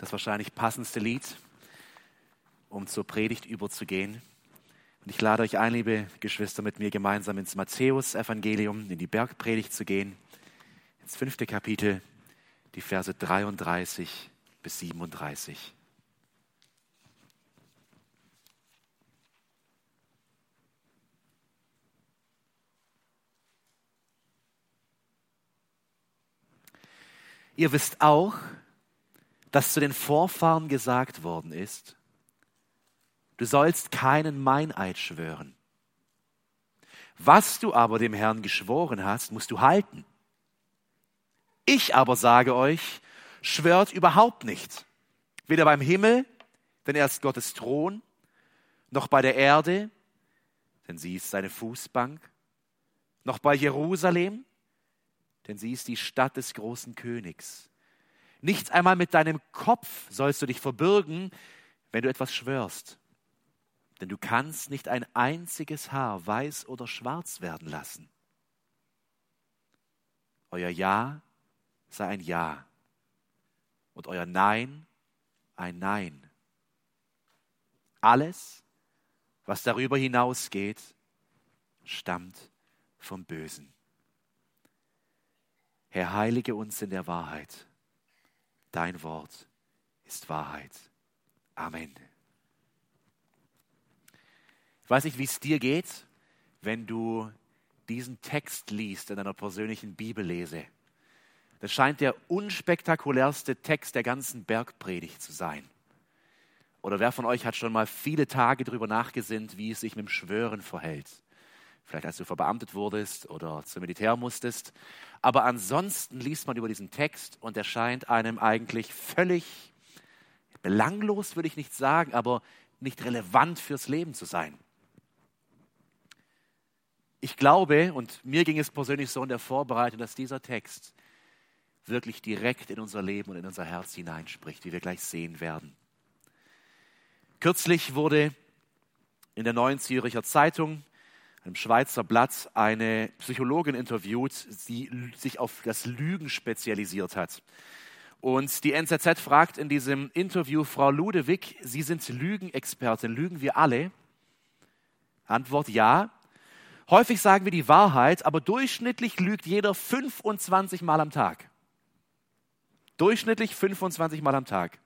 das wahrscheinlich passendste Lied, um zur Predigt überzugehen. Und ich lade euch ein, liebe Geschwister, mit mir gemeinsam ins Matthäus-Evangelium, in die Bergpredigt zu gehen, ins fünfte Kapitel, die Verse 33 bis 37. Ihr wisst auch, dass zu den Vorfahren gesagt worden ist, du sollst keinen Meineid schwören. Was du aber dem Herrn geschworen hast, musst du halten. Ich aber sage euch, schwört überhaupt nicht, weder beim Himmel, denn er ist Gottes Thron, noch bei der Erde, denn sie ist seine Fußbank, noch bei Jerusalem, denn sie ist die Stadt des großen Königs. Nicht einmal mit deinem Kopf sollst du dich verbürgen, wenn du etwas schwörst. Denn du kannst nicht ein einziges Haar weiß oder schwarz werden lassen. Euer Ja sei ein Ja und euer Nein ein Nein. Alles, was darüber hinausgeht, stammt vom Bösen. Herr, heilige uns in der Wahrheit dein Wort ist Wahrheit. Amen. Ich weiß nicht, wie es dir geht, wenn du diesen Text liest in deiner persönlichen Bibellese. Das scheint der unspektakulärste Text der ganzen Bergpredigt zu sein. Oder wer von euch hat schon mal viele Tage darüber nachgesinnt, wie es sich mit dem Schwören verhält? Vielleicht als du verbeamtet wurdest oder zum Militär musstest. Aber ansonsten liest man über diesen Text und er scheint einem eigentlich völlig belanglos, würde ich nicht sagen, aber nicht relevant fürs Leben zu sein. Ich glaube, und mir ging es persönlich so in der Vorbereitung, dass dieser Text wirklich direkt in unser Leben und in unser Herz hineinspricht, wie wir gleich sehen werden. Kürzlich wurde in der Neuen Züricher Zeitung einem Schweizer Blatt eine Psychologin interviewt, die sich auf das Lügen spezialisiert hat. Und die NZZ fragt in diesem Interview Frau Ludewig, Sie sind Lügenexpertin, lügen wir alle? Antwort ja. Häufig sagen wir die Wahrheit, aber durchschnittlich lügt jeder 25 Mal am Tag. Durchschnittlich 25 Mal am Tag.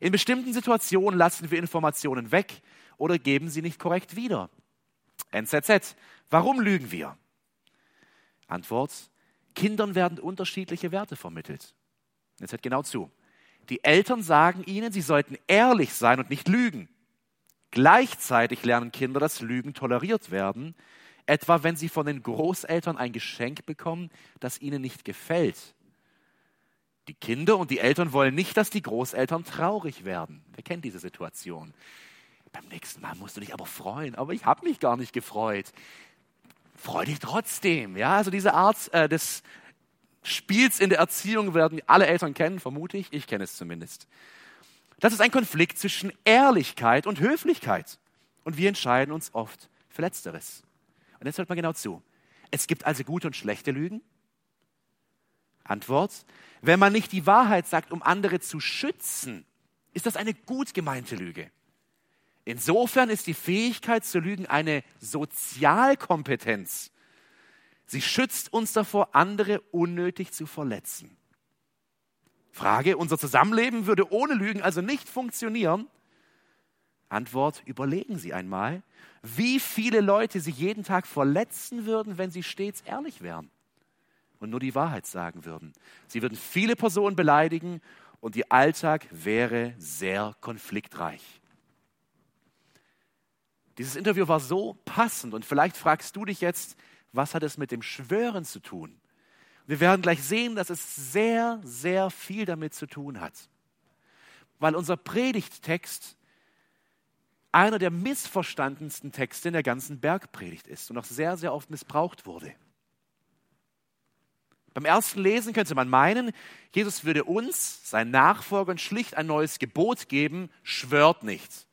In bestimmten Situationen lassen wir Informationen weg oder geben sie nicht korrekt wieder. NZZ, warum lügen wir? Antwort, Kindern werden unterschiedliche Werte vermittelt. Jetzt hört genau zu. Die Eltern sagen ihnen, sie sollten ehrlich sein und nicht lügen. Gleichzeitig lernen Kinder, dass Lügen toleriert werden, etwa wenn sie von den Großeltern ein Geschenk bekommen, das ihnen nicht gefällt. Die Kinder und die Eltern wollen nicht, dass die Großeltern traurig werden. Wer kennt diese Situation? Beim nächsten Mal musst du dich aber freuen. Aber ich habe mich gar nicht gefreut. Freu dich trotzdem. Ja, also diese Art äh, des Spiels in der Erziehung werden alle Eltern kennen, vermute ich. Ich kenne es zumindest. Das ist ein Konflikt zwischen Ehrlichkeit und Höflichkeit. Und wir entscheiden uns oft für Letzteres. Und jetzt hört mal genau zu. Es gibt also gute und schlechte Lügen. Antwort, wenn man nicht die Wahrheit sagt, um andere zu schützen, ist das eine gut gemeinte Lüge. Insofern ist die Fähigkeit zu lügen eine Sozialkompetenz. Sie schützt uns davor, andere unnötig zu verletzen. Frage, unser Zusammenleben würde ohne Lügen also nicht funktionieren? Antwort, überlegen Sie einmal, wie viele Leute Sie jeden Tag verletzen würden, wenn Sie stets ehrlich wären und nur die Wahrheit sagen würden. Sie würden viele Personen beleidigen und Ihr Alltag wäre sehr konfliktreich. Dieses Interview war so passend und vielleicht fragst du dich jetzt, was hat es mit dem Schwören zu tun? Wir werden gleich sehen, dass es sehr, sehr viel damit zu tun hat. Weil unser Predigttext einer der missverstandensten Texte in der ganzen Bergpredigt ist und auch sehr, sehr oft missbraucht wurde. Beim ersten Lesen könnte man meinen, Jesus würde uns, seinen Nachfolgern, schlicht ein neues Gebot geben, schwört nicht.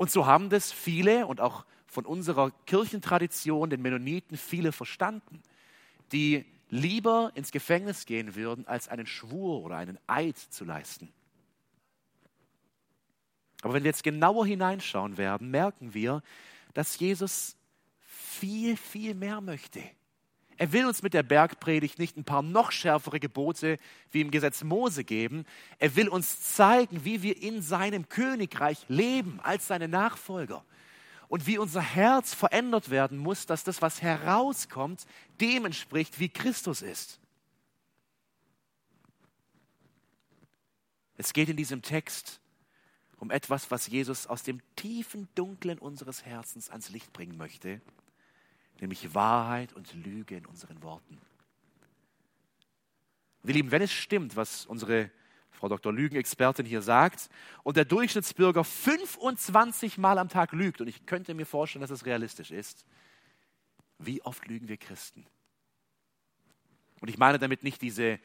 Und so haben das viele und auch von unserer Kirchentradition, den Mennoniten, viele verstanden, die lieber ins Gefängnis gehen würden, als einen Schwur oder einen Eid zu leisten. Aber wenn wir jetzt genauer hineinschauen werden, merken wir, dass Jesus viel, viel mehr möchte. Er will uns mit der Bergpredigt nicht ein paar noch schärfere Gebote wie im Gesetz Mose geben. Er will uns zeigen, wie wir in seinem Königreich leben als seine Nachfolger und wie unser Herz verändert werden muss, dass das, was herauskommt, dem entspricht, wie Christus ist. Es geht in diesem Text um etwas, was Jesus aus dem tiefen Dunklen unseres Herzens ans Licht bringen möchte, nämlich Wahrheit und Lüge in unseren Worten. Wir lieben, wenn es stimmt, was unsere Frau Dr. Lügenexpertin hier sagt, und der Durchschnittsbürger 25 Mal am Tag lügt, und ich könnte mir vorstellen, dass es realistisch ist, wie oft lügen wir Christen? Und ich meine damit nicht diese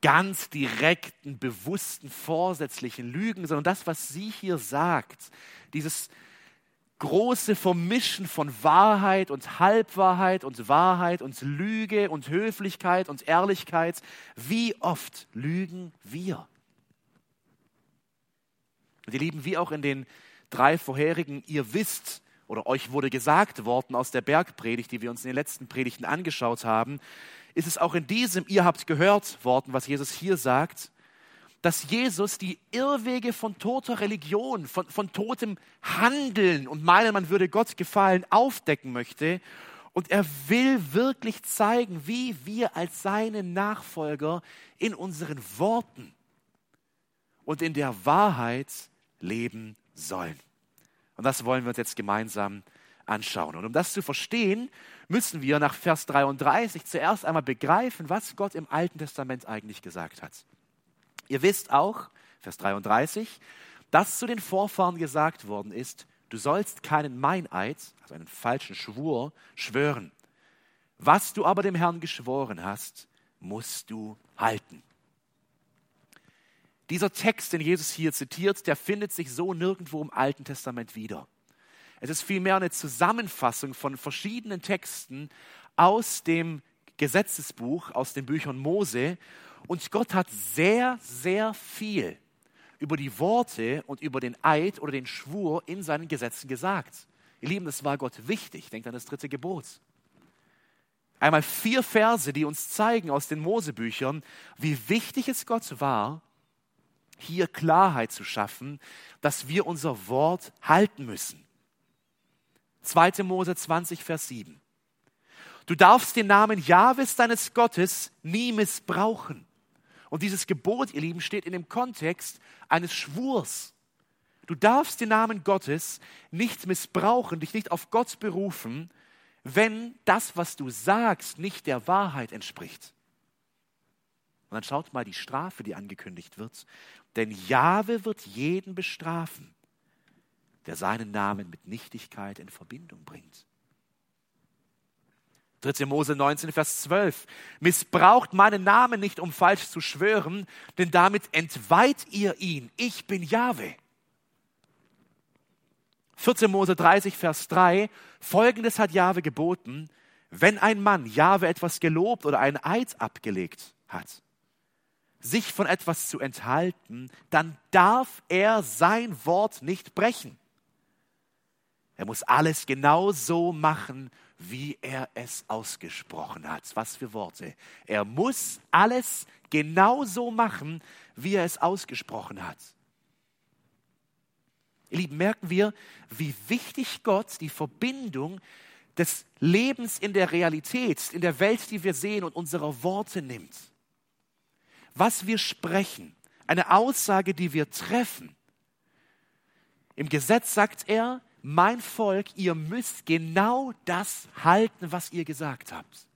ganz direkten, bewussten, vorsätzlichen Lügen, sondern das, was sie hier sagt, dieses große Vermischen von Wahrheit und Halbwahrheit und Wahrheit und Lüge und Höflichkeit und Ehrlichkeit. Wie oft lügen wir? Und ihr Lieben, wie auch in den drei vorherigen, ihr wisst oder euch wurde gesagt worden aus der Bergpredigt, die wir uns in den letzten Predigten angeschaut haben, ist es auch in diesem, ihr habt gehört worden, was Jesus hier sagt, dass Jesus die Irrwege von toter Religion, von, von totem Handeln und meinen, man würde Gott gefallen, aufdecken möchte. Und er will wirklich zeigen, wie wir als seine Nachfolger in unseren Worten und in der Wahrheit leben sollen. Und das wollen wir uns jetzt gemeinsam anschauen. Und um das zu verstehen, müssen wir nach Vers 33 zuerst einmal begreifen, was Gott im Alten Testament eigentlich gesagt hat. Ihr wisst auch, Vers 33, dass zu den Vorfahren gesagt worden ist, du sollst keinen Meineid, also einen falschen Schwur, schwören. Was du aber dem Herrn geschworen hast, musst du halten. Dieser Text, den Jesus hier zitiert, der findet sich so nirgendwo im Alten Testament wieder. Es ist vielmehr eine Zusammenfassung von verschiedenen Texten aus dem Gesetzesbuch, aus den Büchern Mose. Und Gott hat sehr, sehr viel über die Worte und über den Eid oder den Schwur in seinen Gesetzen gesagt. Ihr Lieben, das war Gott wichtig. Denkt an das dritte Gebot. Einmal vier Verse, die uns zeigen aus den Mosebüchern, wie wichtig es Gott war, hier Klarheit zu schaffen, dass wir unser Wort halten müssen. 2. Mose 20, Vers 7. Du darfst den Namen Jahwes deines Gottes nie missbrauchen. Und dieses Gebot, ihr Lieben, steht in dem Kontext eines Schwurs. Du darfst den Namen Gottes nicht missbrauchen, dich nicht auf Gott berufen, wenn das, was du sagst, nicht der Wahrheit entspricht. Und dann schaut mal die Strafe, die angekündigt wird. Denn Jahwe wird jeden bestrafen, der seinen Namen mit Nichtigkeit in Verbindung bringt. 3. Mose 19, Vers 12. Missbraucht meinen Namen nicht, um falsch zu schwören, denn damit entweiht ihr ihn. Ich bin Jahwe. 14. Mose 30, Vers 3. Folgendes hat Jahwe geboten. Wenn ein Mann Jahwe etwas gelobt oder einen Eid abgelegt hat, sich von etwas zu enthalten, dann darf er sein Wort nicht brechen. Er muss alles genau so machen, wie er es ausgesprochen hat. Was für Worte. Er muss alles genau so machen, wie er es ausgesprochen hat. Ihr Lieben, merken wir, wie wichtig Gott die Verbindung des Lebens in der Realität, in der Welt, die wir sehen und unserer Worte nimmt was wir sprechen, eine Aussage, die wir treffen. Im Gesetz sagt er, mein Volk, ihr müsst genau das halten, was ihr gesagt habt.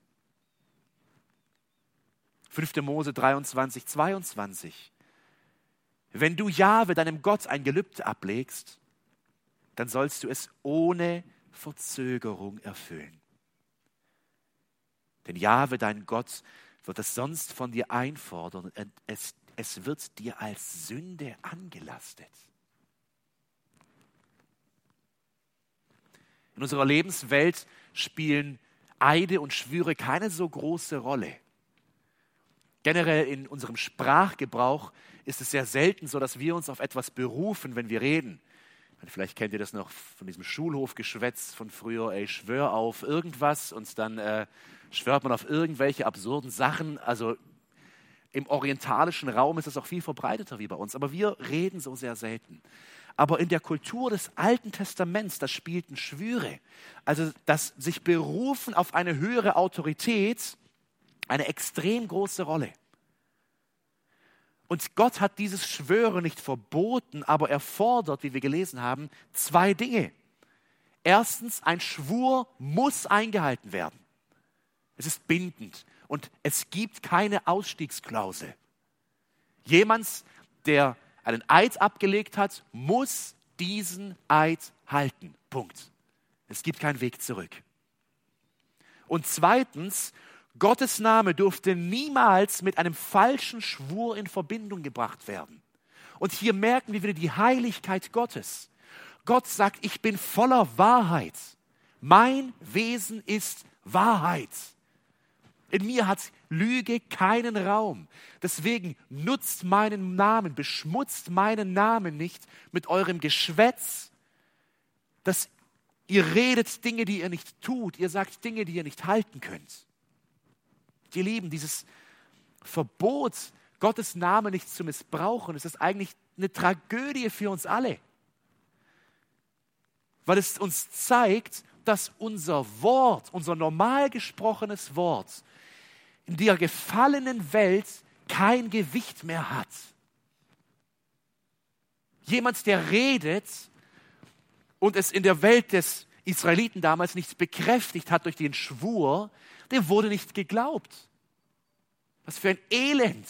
5. Mose 23, 22. Wenn du Jahwe, deinem Gott, ein Gelübde ablegst, dann sollst du es ohne Verzögerung erfüllen. Denn Jahwe, dein Gott, wird es sonst von dir einfordern und es, es wird dir als Sünde angelastet. In unserer Lebenswelt spielen Eide und Schwüre keine so große Rolle. Generell in unserem Sprachgebrauch ist es sehr selten so, dass wir uns auf etwas berufen, wenn wir reden. Vielleicht kennt ihr das noch von diesem Schulhofgeschwätz von früher, ey, schwör auf irgendwas und dann äh, schwört man auf irgendwelche absurden Sachen. Also im orientalischen Raum ist das auch viel verbreiteter wie bei uns, aber wir reden so sehr selten. Aber in der Kultur des Alten Testaments, da spielten Schwüre, also das sich berufen auf eine höhere Autorität, eine extrem große Rolle. Und Gott hat dieses Schwören nicht verboten, aber er fordert, wie wir gelesen haben, zwei Dinge. Erstens, ein Schwur muss eingehalten werden. Es ist bindend und es gibt keine Ausstiegsklausel. Jemand, der einen Eid abgelegt hat, muss diesen Eid halten. Punkt. Es gibt keinen Weg zurück. Und zweitens, Gottes Name durfte niemals mit einem falschen Schwur in Verbindung gebracht werden. Und hier merken wir wieder die Heiligkeit Gottes. Gott sagt, ich bin voller Wahrheit. Mein Wesen ist Wahrheit. In mir hat Lüge keinen Raum. Deswegen nutzt meinen Namen, beschmutzt meinen Namen nicht mit eurem Geschwätz, dass ihr redet Dinge, die ihr nicht tut. Ihr sagt Dinge, die ihr nicht halten könnt. Ihr Lieben, dieses Verbot, Gottes Namen nicht zu missbrauchen, das ist eigentlich eine Tragödie für uns alle. Weil es uns zeigt, dass unser Wort, unser normal gesprochenes Wort in der gefallenen Welt kein Gewicht mehr hat. Jemand, der redet und es in der Welt des Israeliten damals nicht bekräftigt hat durch den Schwur, dem wurde nicht geglaubt. Was für ein Elend.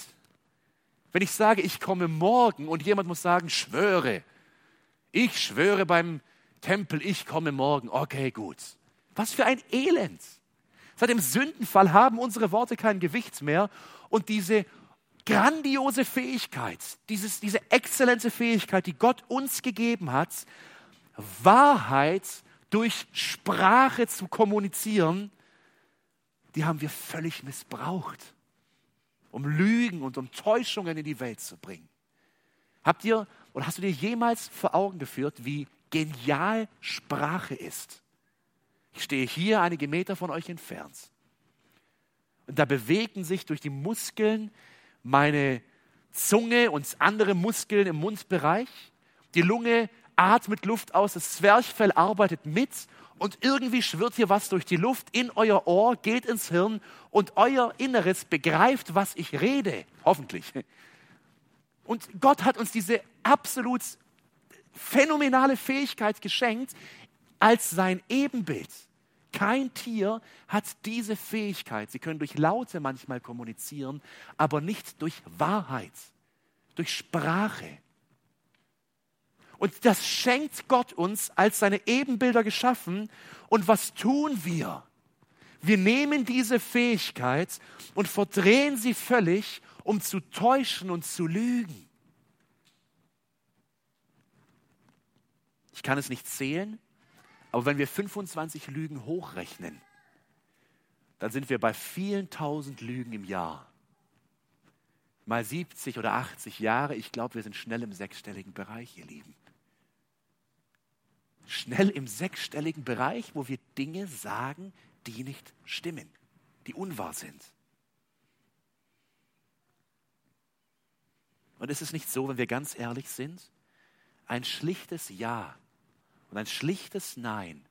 Wenn ich sage, ich komme morgen und jemand muss sagen, schwöre. Ich schwöre beim Tempel, ich komme morgen. Okay, gut. Was für ein Elend. Seit dem Sündenfall haben unsere Worte kein Gewicht mehr und diese grandiose Fähigkeit, dieses, diese exzellente Fähigkeit, die Gott uns gegeben hat, Wahrheit durch Sprache zu kommunizieren, die haben wir völlig missbraucht, um Lügen und um Täuschungen in die Welt zu bringen. Habt ihr oder hast du dir jemals vor Augen geführt, wie genial Sprache ist? Ich stehe hier einige Meter von euch entfernt. Und da bewegen sich durch die Muskeln meine Zunge und andere Muskeln im Mundbereich. Die Lunge atmet Luft aus, das Zwerchfell arbeitet mit und irgendwie schwirrt hier was durch die Luft in euer Ohr, geht ins Hirn und euer Inneres begreift, was ich rede. Hoffentlich. Und Gott hat uns diese absolut phänomenale Fähigkeit geschenkt als sein Ebenbild. Kein Tier hat diese Fähigkeit. Sie können durch Laute manchmal kommunizieren, aber nicht durch Wahrheit, durch Sprache. Und das schenkt Gott uns als seine Ebenbilder geschaffen. Und was tun wir? Wir nehmen diese Fähigkeit und verdrehen sie völlig, um zu täuschen und zu lügen. Ich kann es nicht zählen, aber wenn wir 25 Lügen hochrechnen, dann sind wir bei vielen tausend Lügen im Jahr. Mal 70 oder 80 Jahre, ich glaube, wir sind schnell im sechsstelligen Bereich, ihr Lieben schnell im sechsstelligen Bereich, wo wir Dinge sagen, die nicht stimmen, die unwahr sind. Und ist es nicht so, wenn wir ganz ehrlich sind, ein schlichtes Ja und ein schlichtes Nein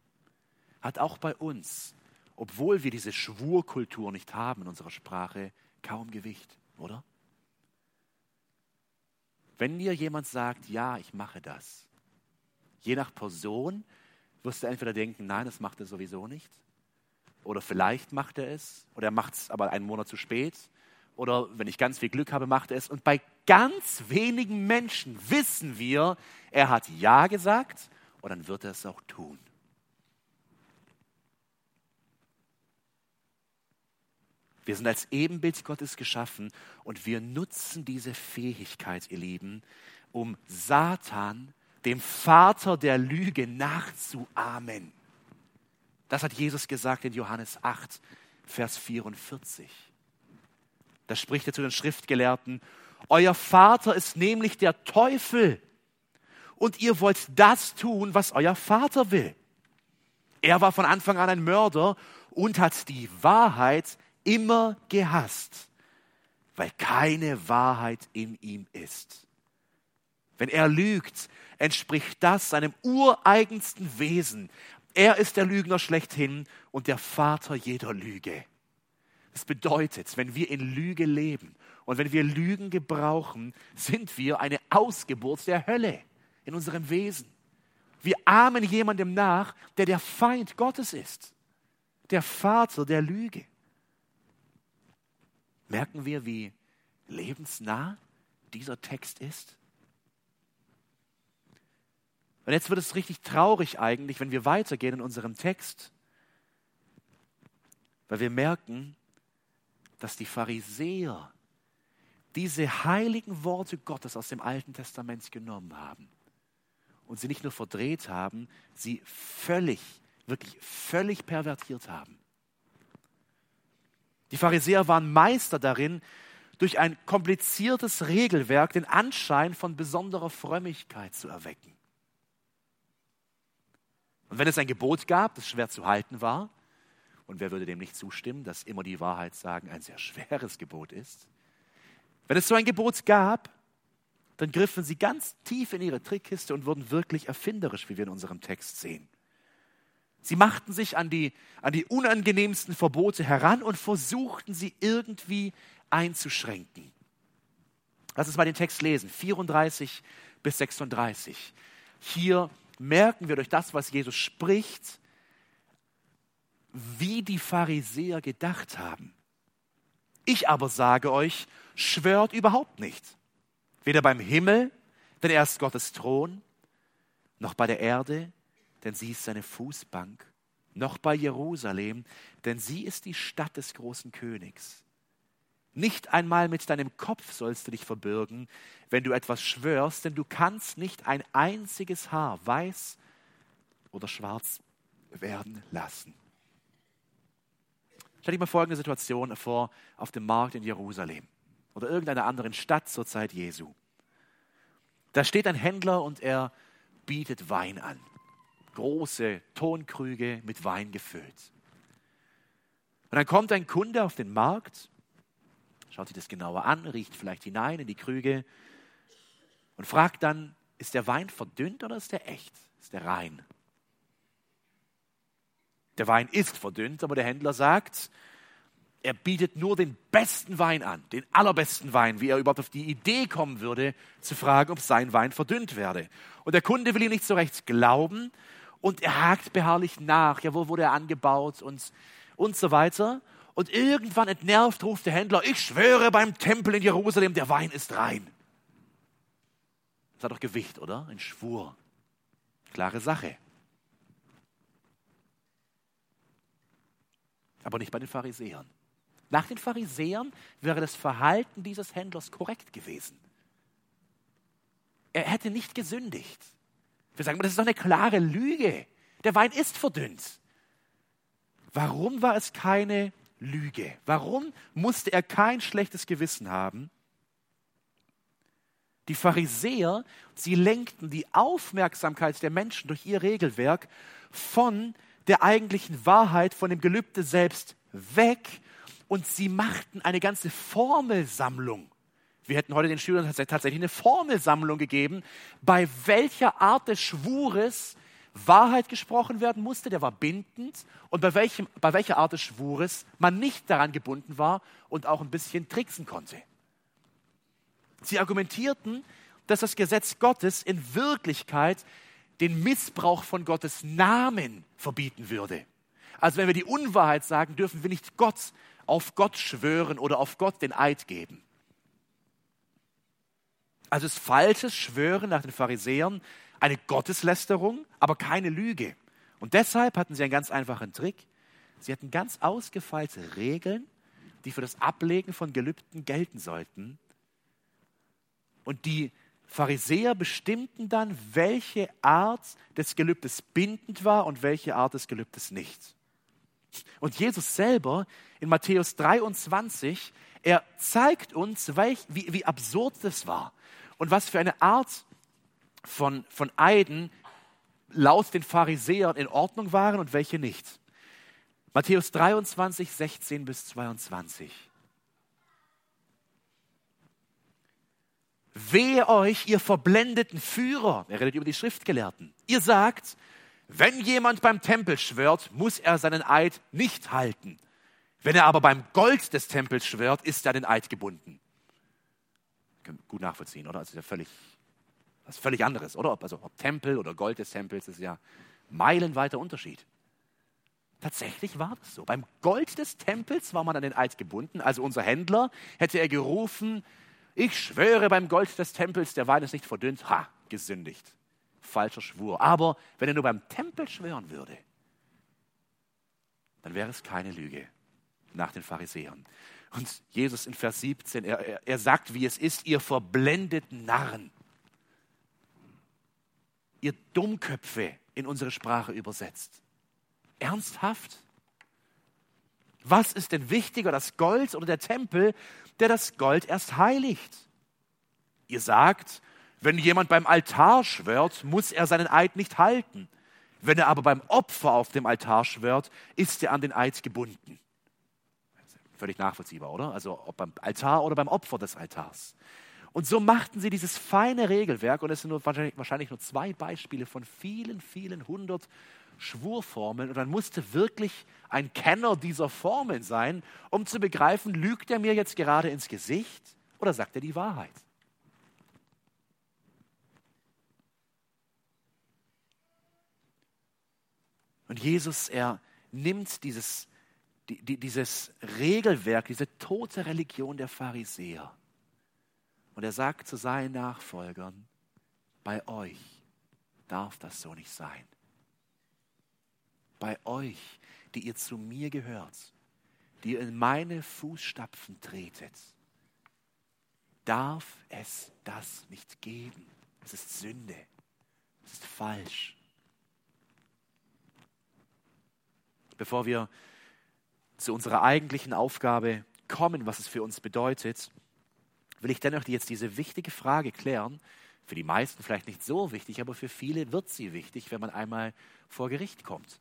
hat auch bei uns, obwohl wir diese Schwurkultur nicht haben in unserer Sprache, kaum Gewicht, oder? Wenn dir jemand sagt, ja, ich mache das, Je nach Person wirst du entweder denken, nein, das macht er sowieso nicht. Oder vielleicht macht er es. Oder er macht es aber einen Monat zu spät. Oder wenn ich ganz viel Glück habe, macht er es. Und bei ganz wenigen Menschen wissen wir, er hat Ja gesagt und dann wird er es auch tun. Wir sind als Ebenbild Gottes geschaffen und wir nutzen diese Fähigkeit, ihr Lieben, um Satan dem Vater der Lüge nachzuahmen. Das hat Jesus gesagt in Johannes 8, Vers 44. Da spricht er zu den Schriftgelehrten, euer Vater ist nämlich der Teufel. Und ihr wollt das tun, was euer Vater will. Er war von Anfang an ein Mörder und hat die Wahrheit immer gehasst, weil keine Wahrheit in ihm ist. Wenn er lügt, entspricht das seinem ureigensten Wesen. Er ist der Lügner schlechthin und der Vater jeder Lüge. Das bedeutet, wenn wir in Lüge leben und wenn wir Lügen gebrauchen, sind wir eine Ausgeburt der Hölle in unserem Wesen. Wir ahmen jemandem nach, der der Feind Gottes ist, der Vater der Lüge. Merken wir, wie lebensnah dieser Text ist? Und jetzt wird es richtig traurig eigentlich, wenn wir weitergehen in unserem Text, weil wir merken, dass die Pharisäer diese heiligen Worte Gottes aus dem Alten Testament genommen haben und sie nicht nur verdreht haben, sie völlig, wirklich völlig pervertiert haben. Die Pharisäer waren Meister darin, durch ein kompliziertes Regelwerk den Anschein von besonderer Frömmigkeit zu erwecken. Und wenn es ein Gebot gab, das schwer zu halten war, und wer würde dem nicht zustimmen, dass immer die Wahrheit sagen ein sehr schweres Gebot ist? Wenn es so ein Gebot gab, dann griffen sie ganz tief in ihre Trickkiste und wurden wirklich erfinderisch, wie wir in unserem Text sehen. Sie machten sich an die, an die unangenehmsten Verbote heran und versuchten sie irgendwie einzuschränken. Lass uns mal den Text lesen, 34 bis 36. Hier merken wir durch das, was Jesus spricht, wie die Pharisäer gedacht haben. Ich aber sage euch, schwört überhaupt nicht. Weder beim Himmel, denn er ist Gottes Thron, noch bei der Erde, denn sie ist seine Fußbank, noch bei Jerusalem, denn sie ist die Stadt des großen Königs. Nicht einmal mit deinem Kopf sollst du dich verbürgen, wenn du etwas schwörst, denn du kannst nicht ein einziges Haar weiß oder schwarz werden lassen. Stell dir mal folgende Situation vor auf dem Markt in Jerusalem oder irgendeiner anderen Stadt zur Zeit Jesu. Da steht ein Händler und er bietet Wein an. Große Tonkrüge mit Wein gefüllt. Und dann kommt ein Kunde auf den Markt, schaut sich das genauer an, riecht vielleicht hinein in die Krüge und fragt dann, ist der Wein verdünnt oder ist der echt? Ist der rein? Der Wein ist verdünnt, aber der Händler sagt, er bietet nur den besten Wein an, den allerbesten Wein, wie er überhaupt auf die Idee kommen würde, zu fragen, ob sein Wein verdünnt werde. Und der Kunde will ihm nicht so recht glauben und er hakt beharrlich nach. Ja, wo wurde er angebaut und, und so weiter. Und irgendwann entnervt ruft der Händler, ich schwöre beim Tempel in Jerusalem, der Wein ist rein. Das hat doch Gewicht, oder? Ein Schwur. Klare Sache. Aber nicht bei den Pharisäern. Nach den Pharisäern wäre das Verhalten dieses Händlers korrekt gewesen. Er hätte nicht gesündigt. Wir sagen, das ist doch eine klare Lüge. Der Wein ist verdünnt. Warum war es keine Lüge? Warum musste er kein schlechtes Gewissen haben? Die Pharisäer, sie lenkten die Aufmerksamkeit der Menschen durch ihr Regelwerk von der eigentlichen Wahrheit, von dem Gelübde selbst weg und sie machten eine ganze Formelsammlung. Wir hätten heute den Schülern tatsächlich eine Formelsammlung gegeben, bei welcher Art des Schwures Wahrheit gesprochen werden musste, der war bindend, und bei, welchem, bei welcher Art des Schwures man nicht daran gebunden war und auch ein bisschen tricksen konnte. Sie argumentierten, dass das Gesetz Gottes in Wirklichkeit den Missbrauch von Gottes Namen verbieten würde. Also wenn wir die Unwahrheit sagen, dürfen wir nicht Gott auf Gott schwören oder auf Gott den Eid geben. Also ist falsches Schwören nach den Pharisäern eine Gotteslästerung, aber keine Lüge. Und deshalb hatten sie einen ganz einfachen Trick. Sie hatten ganz ausgefeilte Regeln, die für das Ablegen von Gelübden gelten sollten. Und die Pharisäer bestimmten dann, welche Art des Gelübdes bindend war und welche Art des Gelübdes nicht. Und Jesus selber in Matthäus 23, er zeigt uns, welch, wie, wie absurd das war und was für eine Art von, von Eiden laut den Pharisäern in Ordnung waren und welche nicht. Matthäus 23, 16 bis 22. Wehe euch, ihr verblendeten Führer, er redet über die Schriftgelehrten. Ihr sagt, wenn jemand beim Tempel schwört, muss er seinen Eid nicht halten. Wenn er aber beim Gold des Tempels schwört, ist er den Eid gebunden. Gut nachvollziehen, oder? Also ist ja völlig, was völlig anderes, oder? Also ob Tempel oder Gold des Tempels ist ja meilenweiter Unterschied. Tatsächlich war das so. Beim Gold des Tempels war man an den Eid gebunden. Also unser Händler hätte er gerufen, ich schwöre beim Gold des Tempels, der Wein ist nicht verdünnt. Ha, gesündigt. Falscher Schwur. Aber wenn er nur beim Tempel schwören würde, dann wäre es keine Lüge nach den Pharisäern. Und Jesus in Vers 17, er, er, sagt, wie es ist, ihr verblendeten Narren. Ihr Dummköpfe in unsere Sprache übersetzt. Ernsthaft? Was ist denn wichtiger, das Gold oder der Tempel, der das Gold erst heiligt? Ihr sagt, wenn jemand beim Altar schwört, muss er seinen Eid nicht halten. Wenn er aber beim Opfer auf dem Altar schwört, ist er an den Eid gebunden. Völlig nachvollziehbar, oder? Also ob beim Altar oder beim Opfer des Altars. Und so machten sie dieses feine Regelwerk, und es sind nur wahrscheinlich, wahrscheinlich nur zwei Beispiele von vielen, vielen hundert Schwurformeln und dann musste wirklich ein Kenner dieser Formeln sein, um zu begreifen, lügt er mir jetzt gerade ins Gesicht oder sagt er die Wahrheit? Und Jesus, er nimmt dieses, die, dieses Regelwerk, diese tote Religion der Pharisäer und er sagt zu seinen Nachfolgern, bei euch darf das so nicht sein bei euch, die ihr zu mir gehört, die ihr in meine Fußstapfen tretet, darf es das nicht geben. Es ist Sünde. Es ist falsch. Bevor wir zu unserer eigentlichen Aufgabe kommen, was es für uns bedeutet, will ich dennoch jetzt diese wichtige Frage klären. Für die meisten vielleicht nicht so wichtig, aber für viele wird sie wichtig, wenn man einmal vor Gericht kommt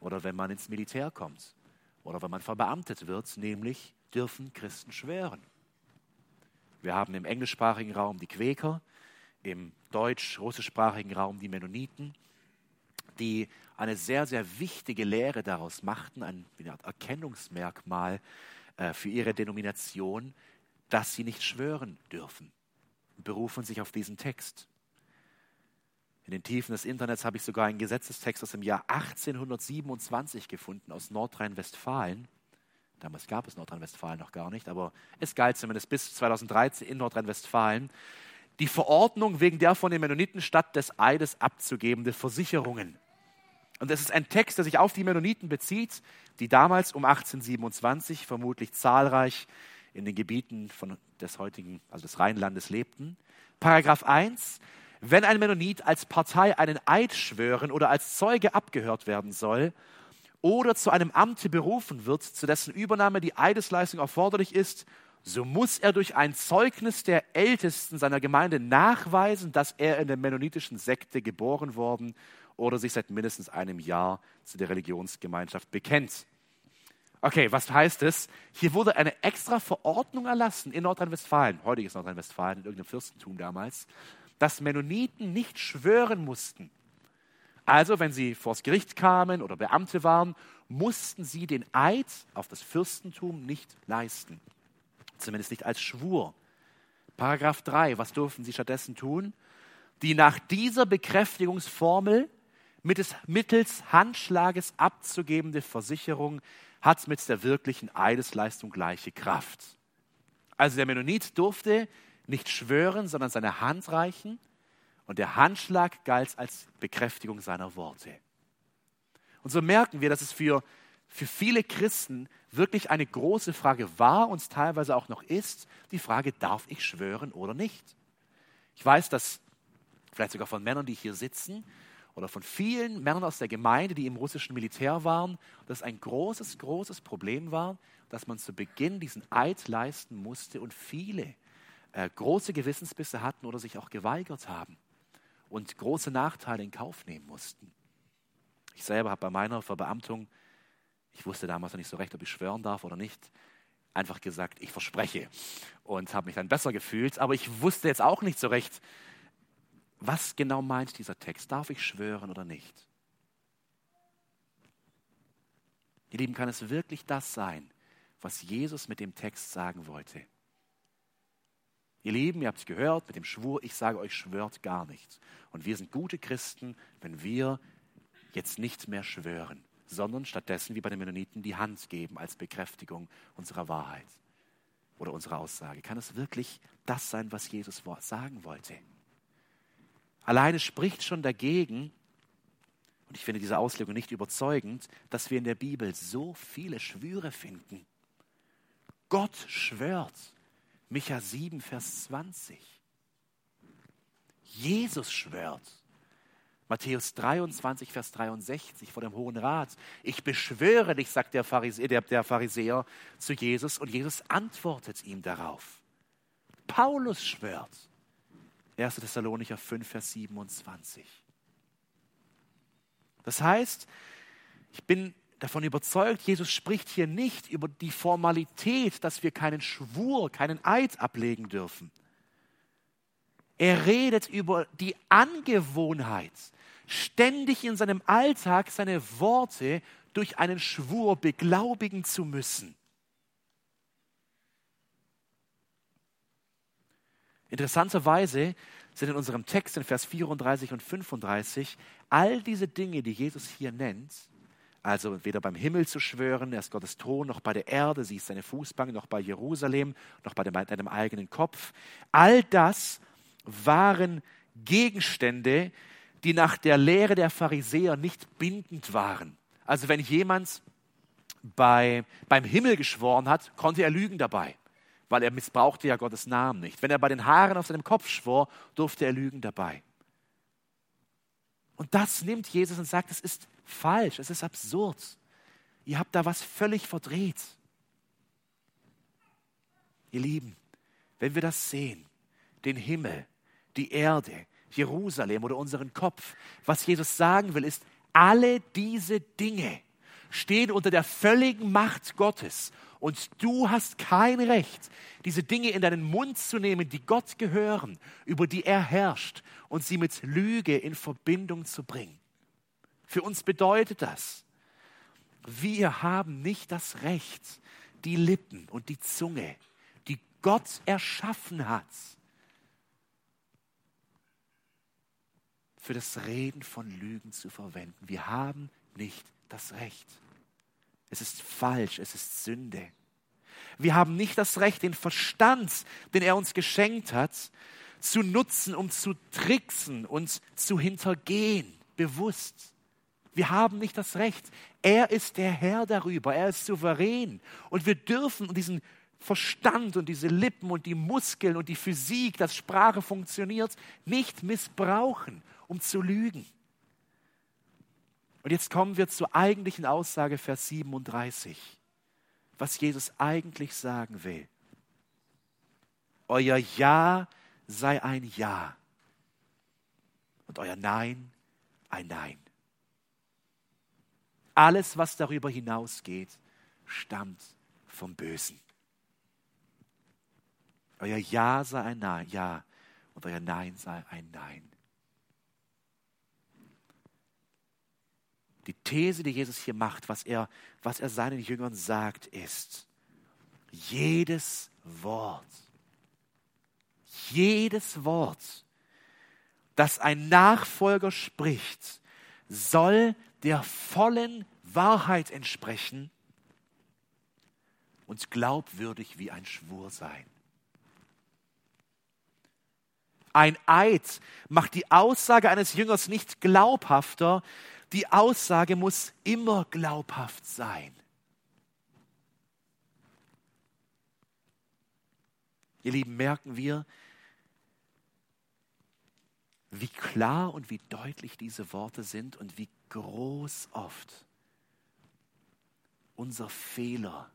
oder wenn man ins Militär kommt oder wenn man verbeamtet wird, nämlich dürfen Christen schwören. Wir haben im englischsprachigen Raum die Quäker, im deutsch-russischsprachigen Raum die Mennoniten, die eine sehr, sehr wichtige Lehre daraus machten, ein Erkennungsmerkmal äh, für ihre Denomination, dass sie nicht schwören dürfen, berufen sich auf diesen Text. In den Tiefen des Internets habe ich sogar einen Gesetzestext aus dem Jahr 1827 gefunden, aus Nordrhein-Westfalen. Damals gab es Nordrhein-Westfalen noch gar nicht, aber es galt zumindest bis 2013 in Nordrhein-Westfalen. Die Verordnung wegen der von den Mennoniten statt des Eides abzugebende Versicherungen. Und es ist ein Text, der sich auf die Mennoniten bezieht, die damals um 1827 vermutlich zahlreich in den Gebieten von des heutigen, also des Rheinlandes lebten. Paragraph 1. Wenn ein Mennonit als Partei einen Eid schwören oder als Zeuge abgehört werden soll oder zu einem Amte berufen wird, zu dessen Übernahme die Eidesleistung erforderlich ist, so muss er durch ein Zeugnis der Ältesten seiner Gemeinde nachweisen, dass er in der mennonitischen Sekte geboren worden oder sich seit mindestens einem Jahr zu der Religionsgemeinschaft bekennt. Okay, was heißt es? Hier wurde eine extra Verordnung erlassen in Nordrhein-Westfalen, heutiges Nordrhein-Westfalen, in irgendeinem Fürstentum damals, dass Mennoniten nicht schwören mussten. Also, wenn sie vors Gericht kamen oder Beamte waren, mussten sie den Eid auf das Fürstentum nicht leisten. Zumindest nicht als Schwur. Paragraph 3, was durften sie stattdessen tun? Die nach dieser Bekräftigungsformel mittels Handschlages abzugebende Versicherung hat mit der wirklichen Eidesleistung gleiche Kraft. Also der Mennonit durfte nicht schwören, sondern seine Hand reichen. Und der Handschlag galt als Bekräftigung seiner Worte. Und so merken wir, dass es für, für viele Christen wirklich eine große Frage war und teilweise auch noch ist, die Frage, darf ich schwören oder nicht? Ich weiß, dass vielleicht sogar von Männern, die hier sitzen, oder von vielen Männern aus der Gemeinde, die im russischen Militär waren, dass ein großes, großes Problem war, dass man zu Beginn diesen Eid leisten musste und viele äh, große Gewissensbisse hatten oder sich auch geweigert haben. und große Nachteile in Kauf nehmen mussten. Ich selber habe bei meiner Verbeamtung, ich wusste damals noch nicht so recht, ob ich schwören darf oder nicht, einfach gesagt, ich verspreche und habe mich dann besser gefühlt, aber ich wusste jetzt auch nicht so recht, was genau meint dieser Text. Darf ich schwören oder nicht? Ihr Lieben, kann es wirklich das sein, was Jesus mit dem Text sagen wollte? Ihr Lieben, ihr habt es gehört mit dem Schwur, ich sage euch, schwört gar nichts. Und wir sind gute Christen, wenn wir jetzt nicht mehr schwören, sondern stattdessen wie bei den Mennoniten die Hand geben als Bekräftigung unserer Wahrheit oder unserer Aussage. Kann es wirklich das sein, was Jesus sagen wollte? Alleine spricht schon dagegen, und ich finde diese Auslegung nicht überzeugend, dass wir in der Bibel so viele Schwüre finden. Gott schwört. Micha 7, Vers 20. Jesus schwört. Matthäus 23, Vers 63 vor dem Hohen Rat. Ich beschwöre dich, sagt der Pharisäer, der, der Pharisäer zu Jesus und Jesus antwortet ihm darauf. Paulus schwört. 1. Thessalonicher 5, Vers 27. Das heißt, ich bin davon überzeugt, Jesus spricht hier nicht über die Formalität, dass wir keinen Schwur, keinen Eid ablegen dürfen. Er redet über die Angewohnheit, ständig in seinem Alltag seine Worte durch einen Schwur beglaubigen zu müssen. Interessanterweise sind in unserem Text in Vers 34 und 35 all diese Dinge, die Jesus hier nennt, also weder beim Himmel zu schwören, er ist Gottes Thron, noch bei der Erde, sie ist seine Fußbank, noch bei Jerusalem, noch bei deinem eigenen Kopf. All das waren Gegenstände, die nach der Lehre der Pharisäer nicht bindend waren. Also wenn jemand bei, beim Himmel geschworen hat, konnte er lügen dabei, weil er missbrauchte ja Gottes Namen nicht. Wenn er bei den Haaren auf seinem Kopf schwor, durfte er lügen dabei. Und das nimmt Jesus und sagt, es ist falsch, es ist absurd. Ihr habt da was völlig verdreht. Ihr Lieben, wenn wir das sehen, den Himmel, die Erde, Jerusalem oder unseren Kopf, was Jesus sagen will, ist, alle diese Dinge stehen unter der völligen Macht Gottes. Und du hast kein Recht, diese Dinge in deinen Mund zu nehmen, die Gott gehören, über die er herrscht, und sie mit Lüge in Verbindung zu bringen. Für uns bedeutet das, wir haben nicht das Recht, die Lippen und die Zunge, die Gott erschaffen hat, für das Reden von Lügen zu verwenden. Wir haben nicht das Recht. Es ist falsch, es ist Sünde. Wir haben nicht das Recht, den Verstand, den er uns geschenkt hat, zu nutzen, um zu tricksen und zu hintergehen, bewusst. Wir haben nicht das Recht. Er ist der Herr darüber. Er ist souverän. Und wir dürfen diesen Verstand und diese Lippen und die Muskeln und die Physik, dass Sprache funktioniert, nicht missbrauchen, um zu lügen. Und jetzt kommen wir zur eigentlichen Aussage, Vers 37, was Jesus eigentlich sagen will. Euer Ja sei ein Ja und euer Nein ein Nein. Alles, was darüber hinausgeht, stammt vom Bösen. Euer Ja sei ein Ja, und euer Nein sei ein Nein. Die These, die Jesus hier macht, was er, was er seinen Jüngern sagt, ist, jedes Wort, jedes Wort, das ein Nachfolger spricht, soll der vollen Wahrheit entsprechen und glaubwürdig wie ein Schwur sein. Ein Eid macht die Aussage eines Jüngers nicht glaubhafter, die Aussage muss immer glaubhaft sein. Ihr Lieben, merken wir, wie klar und wie deutlich diese Worte sind und wie groß oft unser Fehler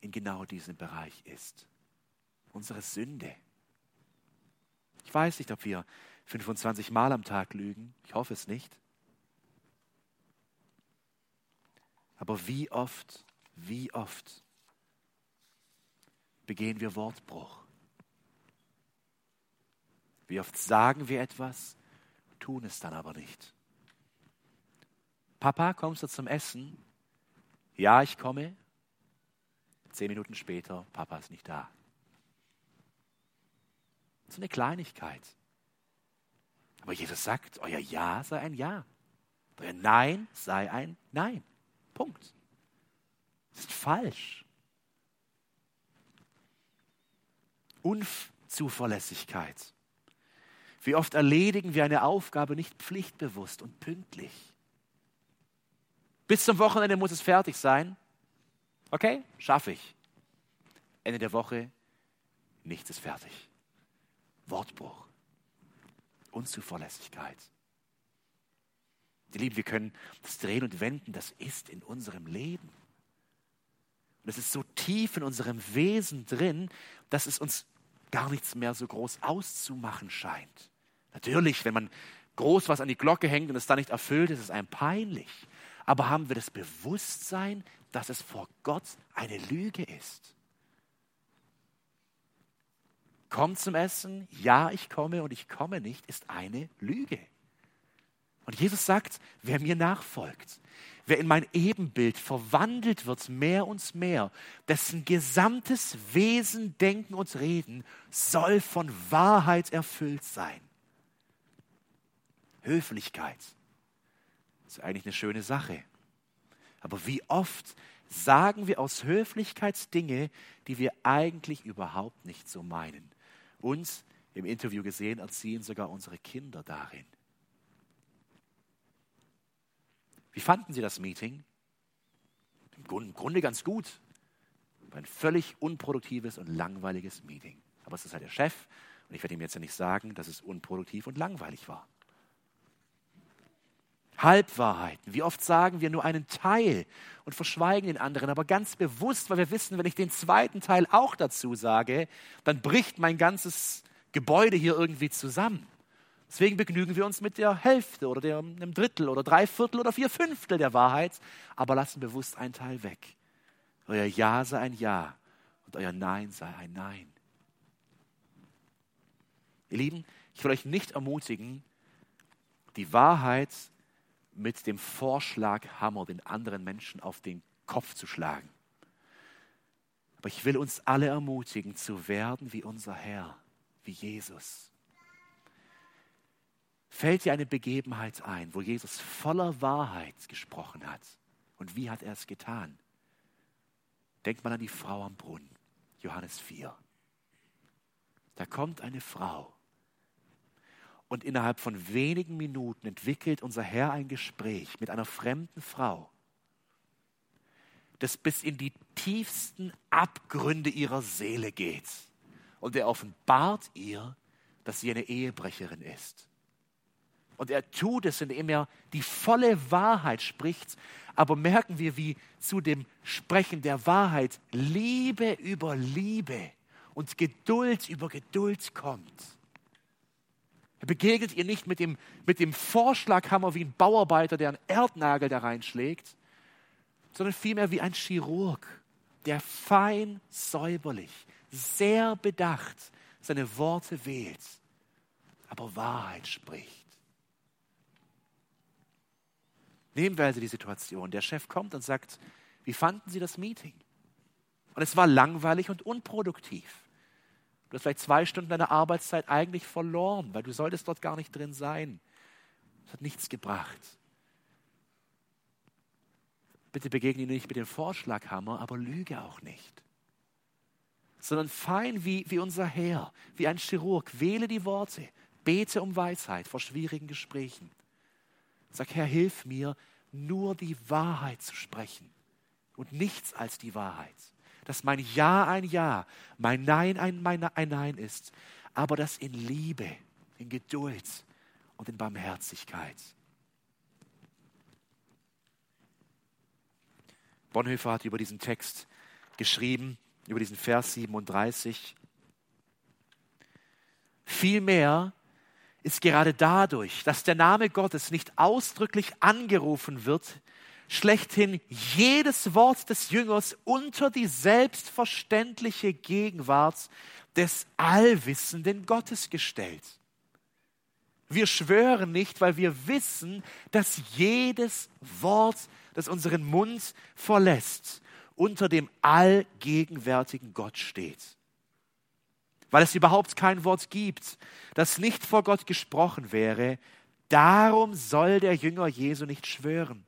in genau diesem Bereich ist. Unsere Sünde. Ich weiß nicht, ob wir 25 Mal am Tag lügen? Ich hoffe es nicht. Aber wie oft, wie oft begehen wir Wortbruch? Wie oft sagen wir etwas, tun es dann aber nicht? Papa, kommst du zum Essen? Ja, ich komme. Zehn Minuten später, Papa ist nicht da. So eine Kleinigkeit. Aber Jesus sagt, euer Ja sei ein Ja. Euer Nein sei ein Nein. Punkt. Das ist falsch. Unzuverlässigkeit. Wie oft erledigen wir eine Aufgabe nicht pflichtbewusst und pünktlich? Bis zum Wochenende muss es fertig sein. Okay, schaffe ich. Ende der Woche, nichts ist fertig. Wortbruch. Unzuverlässigkeit. Die Lieben, wir können das drehen und wenden, das ist in unserem Leben. Und es ist so tief in unserem Wesen drin, dass es uns gar nichts mehr so groß auszumachen scheint. Natürlich, wenn man groß was an die Glocke hängt und es dann nicht erfüllt, ist es einem peinlich. Aber haben wir das Bewusstsein, dass es vor Gott eine Lüge ist? Komm zum Essen, ja, ich komme und ich komme nicht, ist eine Lüge. Und Jesus sagt, wer mir nachfolgt, wer in mein Ebenbild verwandelt wird, mehr und mehr, dessen gesamtes Wesen, Denken und Reden soll von Wahrheit erfüllt sein. Höflichkeit ist eigentlich eine schöne Sache. Aber wie oft sagen wir aus Höflichkeit Dinge, die wir eigentlich überhaupt nicht so meinen? Uns im Interview gesehen, erziehen sogar unsere Kinder darin. Wie fanden Sie das Meeting? Im Grunde ganz gut. Ein völlig unproduktives und langweiliges Meeting. Aber es ist halt der Chef und ich werde ihm jetzt ja nicht sagen, dass es unproduktiv und langweilig war. Halbwahrheiten. Wie oft sagen wir nur einen Teil und verschweigen den anderen, aber ganz bewusst, weil wir wissen, wenn ich den zweiten Teil auch dazu sage, dann bricht mein ganzes Gebäude hier irgendwie zusammen. Deswegen begnügen wir uns mit der Hälfte oder der, einem Drittel oder drei Viertel oder vier Fünftel der Wahrheit, aber lassen bewusst einen Teil weg. Euer Ja sei ein Ja und euer Nein sei ein Nein. Ihr Lieben, ich will euch nicht ermutigen, die Wahrheit mit dem Vorschlaghammer den anderen Menschen auf den Kopf zu schlagen. Aber ich will uns alle ermutigen, zu werden wie unser Herr, wie Jesus. Fällt dir eine Begebenheit ein, wo Jesus voller Wahrheit gesprochen hat? Und wie hat er es getan? Denkt mal an die Frau am Brunnen, Johannes 4. Da kommt eine Frau und innerhalb von wenigen Minuten entwickelt unser Herr ein Gespräch mit einer fremden Frau, das bis in die tiefsten Abgründe ihrer Seele geht. Und er offenbart ihr, dass sie eine Ehebrecherin ist. Und er tut es, indem er die volle Wahrheit spricht. Aber merken wir, wie zu dem Sprechen der Wahrheit Liebe über Liebe und Geduld über Geduld kommt. Er begegnet ihr nicht mit dem, mit dem Vorschlaghammer wie ein Bauarbeiter, der einen Erdnagel da reinschlägt, sondern vielmehr wie ein Chirurg, der fein säuberlich, sehr bedacht seine Worte wählt, aber Wahrheit spricht. Nehmen wir also die Situation. Der Chef kommt und sagt, wie fanden Sie das Meeting? Und es war langweilig und unproduktiv. Du hast vielleicht zwei Stunden deiner Arbeitszeit eigentlich verloren, weil du solltest dort gar nicht drin sein. Es hat nichts gebracht. Bitte begegne ihn nicht mit dem Vorschlaghammer, aber lüge auch nicht. Sondern fein wie, wie unser Herr, wie ein Chirurg, wähle die Worte, bete um Weisheit vor schwierigen Gesprächen. Sag, Herr, hilf mir, nur die Wahrheit zu sprechen und nichts als die Wahrheit dass mein Ja ein Ja, mein Nein ein, mein, ein Nein ist, aber das in Liebe, in Geduld und in Barmherzigkeit. Bonhoeffer hat über diesen Text geschrieben, über diesen Vers 37. Vielmehr ist gerade dadurch, dass der Name Gottes nicht ausdrücklich angerufen wird, schlechthin jedes Wort des Jüngers unter die selbstverständliche Gegenwart des allwissenden Gottes gestellt. Wir schwören nicht, weil wir wissen, dass jedes Wort, das unseren Mund verlässt, unter dem allgegenwärtigen Gott steht. Weil es überhaupt kein Wort gibt, das nicht vor Gott gesprochen wäre, darum soll der Jünger Jesu nicht schwören.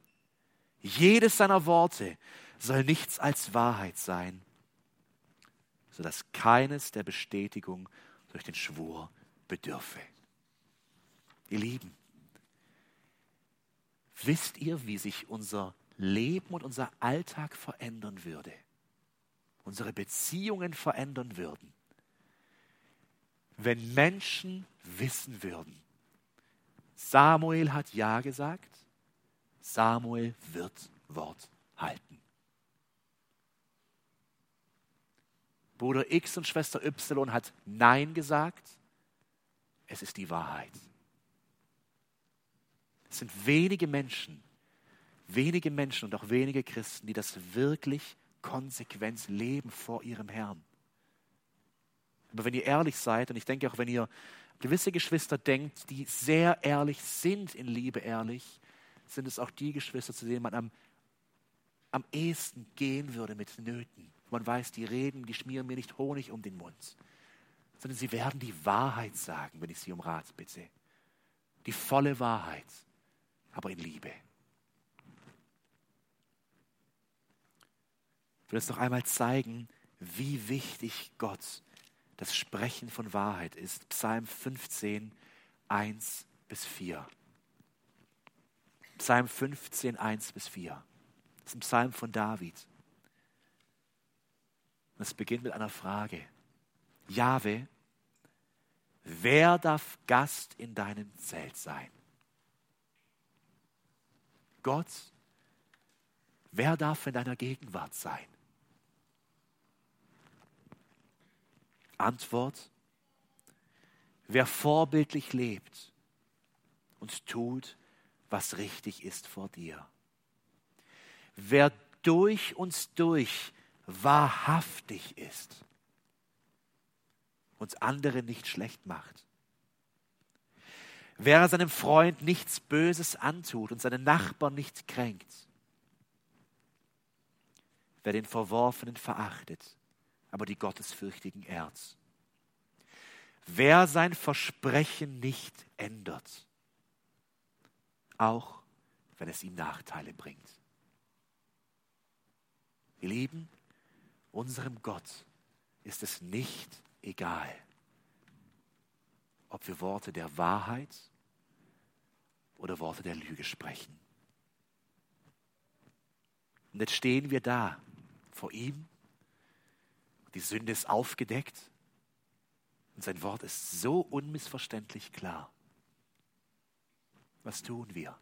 Jedes seiner Worte soll nichts als Wahrheit sein, sodass keines der Bestätigung durch den Schwur bedürfe. Ihr Lieben, wisst ihr, wie sich unser Leben und unser Alltag verändern würde? Unsere Beziehungen verändern würden, wenn Menschen wissen würden, Samuel hat Ja gesagt, Samuel wird Wort halten. Bruder X und Schwester Y hat Nein gesagt, es ist die Wahrheit. Es sind wenige Menschen, wenige Menschen und auch wenige Christen, die das wirklich konsequent leben vor ihrem Herrn. Aber wenn ihr ehrlich seid, und ich denke auch, wenn ihr gewisse Geschwister denkt, die sehr ehrlich sind in Liebe ehrlich, sind es auch die Geschwister, zu denen man am, am ehesten gehen würde mit Nöten. Man weiß, die reden, die schmieren mir nicht Honig um den Mund, sondern sie werden die Wahrheit sagen, wenn ich sie um Rat bitte. Die volle Wahrheit aber in Liebe. Ich will es noch einmal zeigen, wie wichtig Gott das Sprechen von Wahrheit ist. Psalm 15, 1 bis 4. Psalm 15, 1 bis 4. Das ist ein Psalm von David. Es beginnt mit einer Frage. Jahwe, wer darf Gast in deinem Zelt sein? Gott, wer darf in deiner Gegenwart sein? Antwort, wer vorbildlich lebt und tut, was richtig ist vor dir. Wer durch uns durch wahrhaftig ist und andere nicht schlecht macht. Wer seinem Freund nichts Böses antut und seinen Nachbarn nicht kränkt. Wer den Verworfenen verachtet, aber die Gottesfürchtigen ehrt. Wer sein Versprechen nicht ändert, auch wenn es ihm Nachteile bringt. Ihr Lieben, unserem Gott ist es nicht egal, ob wir Worte der Wahrheit oder Worte der Lüge sprechen. Und jetzt stehen wir da vor ihm. Die Sünde ist aufgedeckt und sein Wort ist so unmissverständlich klar. Was tun wir?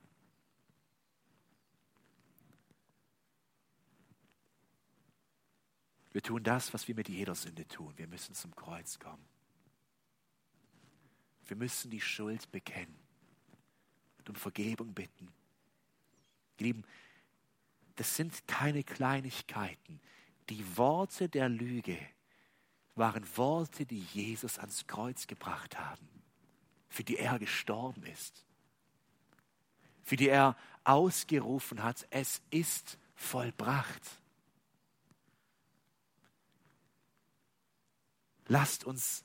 Wir tun das, was wir mit jeder Sünde tun. Wir müssen zum Kreuz kommen. Wir müssen die Schuld bekennen und um Vergebung bitten. Lieben, das sind keine Kleinigkeiten. Die Worte der Lüge waren Worte, die Jesus ans Kreuz gebracht haben, für die er gestorben ist, für die er ausgerufen hat, es ist vollbracht. Lasst uns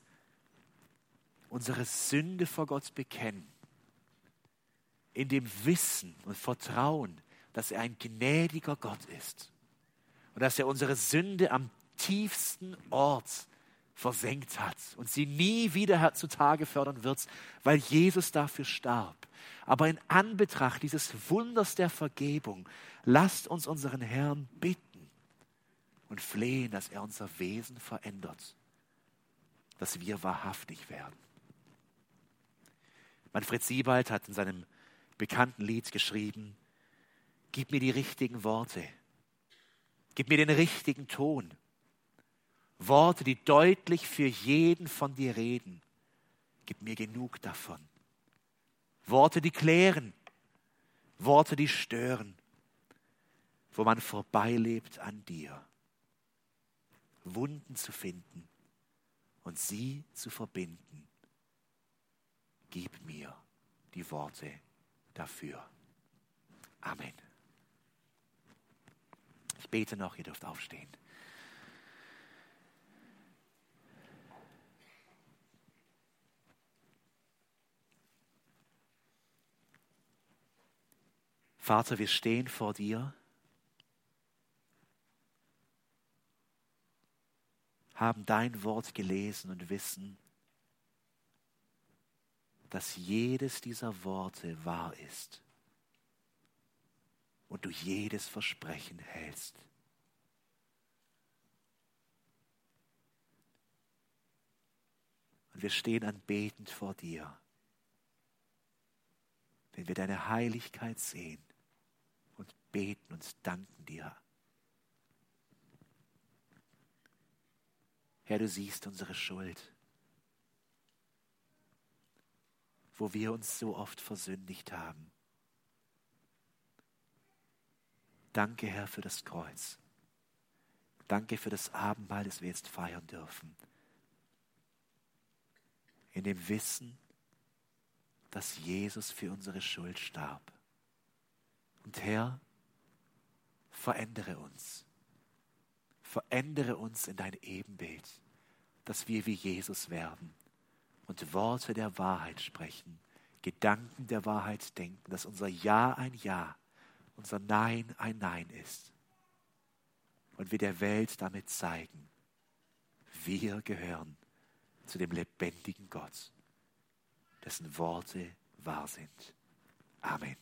unsere Sünde vor Gott bekennen in dem Wissen und Vertrauen, dass er ein gnädiger Gott ist und dass er unsere Sünde am tiefsten Ort versenkt hat und sie nie wieder zutage fördern wird, weil Jesus dafür starb. Aber in Anbetracht dieses Wunders der Vergebung, lasst uns unseren Herrn bitten und flehen, dass er unser Wesen verändert, dass wir wahrhaftig werden. Manfred Siebald hat in seinem bekannten Lied geschrieben, gib mir die richtigen Worte, gib mir den richtigen Ton, Worte, die deutlich für jeden von dir reden, gib mir genug davon, Worte, die klären, Worte, die stören, wo man vorbeilebt an dir. Wunden zu finden und sie zu verbinden. Gib mir die Worte dafür. Amen. Ich bete noch, ihr dürft aufstehen. Vater, wir stehen vor dir, haben dein Wort gelesen und wissen, dass jedes dieser Worte wahr ist und du jedes Versprechen hältst. Und wir stehen anbetend vor dir, wenn wir deine Heiligkeit sehen und beten und danken dir. Herr, du siehst unsere Schuld, wo wir uns so oft versündigt haben. Danke, Herr, für das Kreuz. Danke für das Abendmahl, das wir jetzt feiern dürfen. In dem Wissen, dass Jesus für unsere Schuld starb. Und Herr, verändere uns. Verändere uns in dein Ebenbild, dass wir wie Jesus werden und Worte der Wahrheit sprechen, Gedanken der Wahrheit denken, dass unser Ja ein Ja, unser Nein ein Nein ist. Und wir der Welt damit zeigen, wir gehören zu dem lebendigen Gott, dessen Worte wahr sind. Amen.